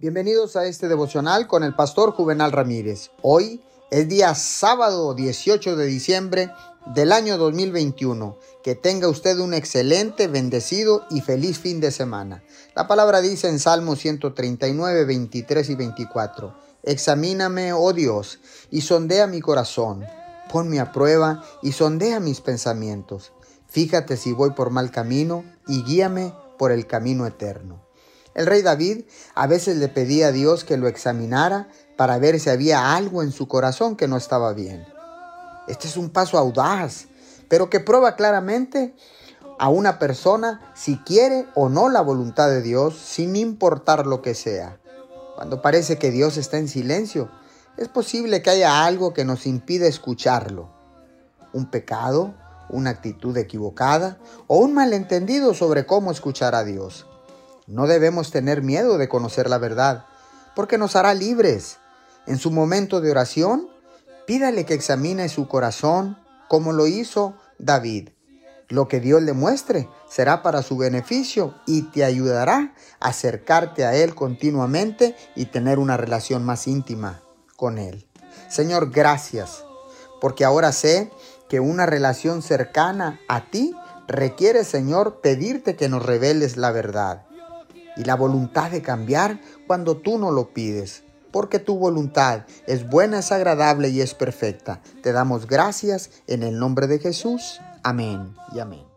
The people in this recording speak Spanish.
Bienvenidos a este devocional con el pastor Juvenal Ramírez. Hoy es día sábado 18 de diciembre del año 2021. Que tenga usted un excelente, bendecido y feliz fin de semana. La palabra dice en Salmo 139, 23 y 24. Examíname, oh Dios, y sondea mi corazón. Ponme a prueba y sondea mis pensamientos. Fíjate si voy por mal camino y guíame por el camino eterno. El rey David a veces le pedía a Dios que lo examinara para ver si había algo en su corazón que no estaba bien. Este es un paso audaz, pero que prueba claramente a una persona si quiere o no la voluntad de Dios, sin importar lo que sea. Cuando parece que Dios está en silencio, es posible que haya algo que nos impide escucharlo. Un pecado, una actitud equivocada o un malentendido sobre cómo escuchar a Dios. No debemos tener miedo de conocer la verdad, porque nos hará libres. En su momento de oración, pídale que examine su corazón como lo hizo David. Lo que Dios le muestre será para su beneficio y te ayudará a acercarte a Él continuamente y tener una relación más íntima con Él. Señor, gracias, porque ahora sé que una relación cercana a ti requiere, Señor, pedirte que nos reveles la verdad y la voluntad de cambiar cuando tú no lo pides. Porque tu voluntad es buena, es agradable y es perfecta. Te damos gracias en el nombre de Jesús. Amén y amén.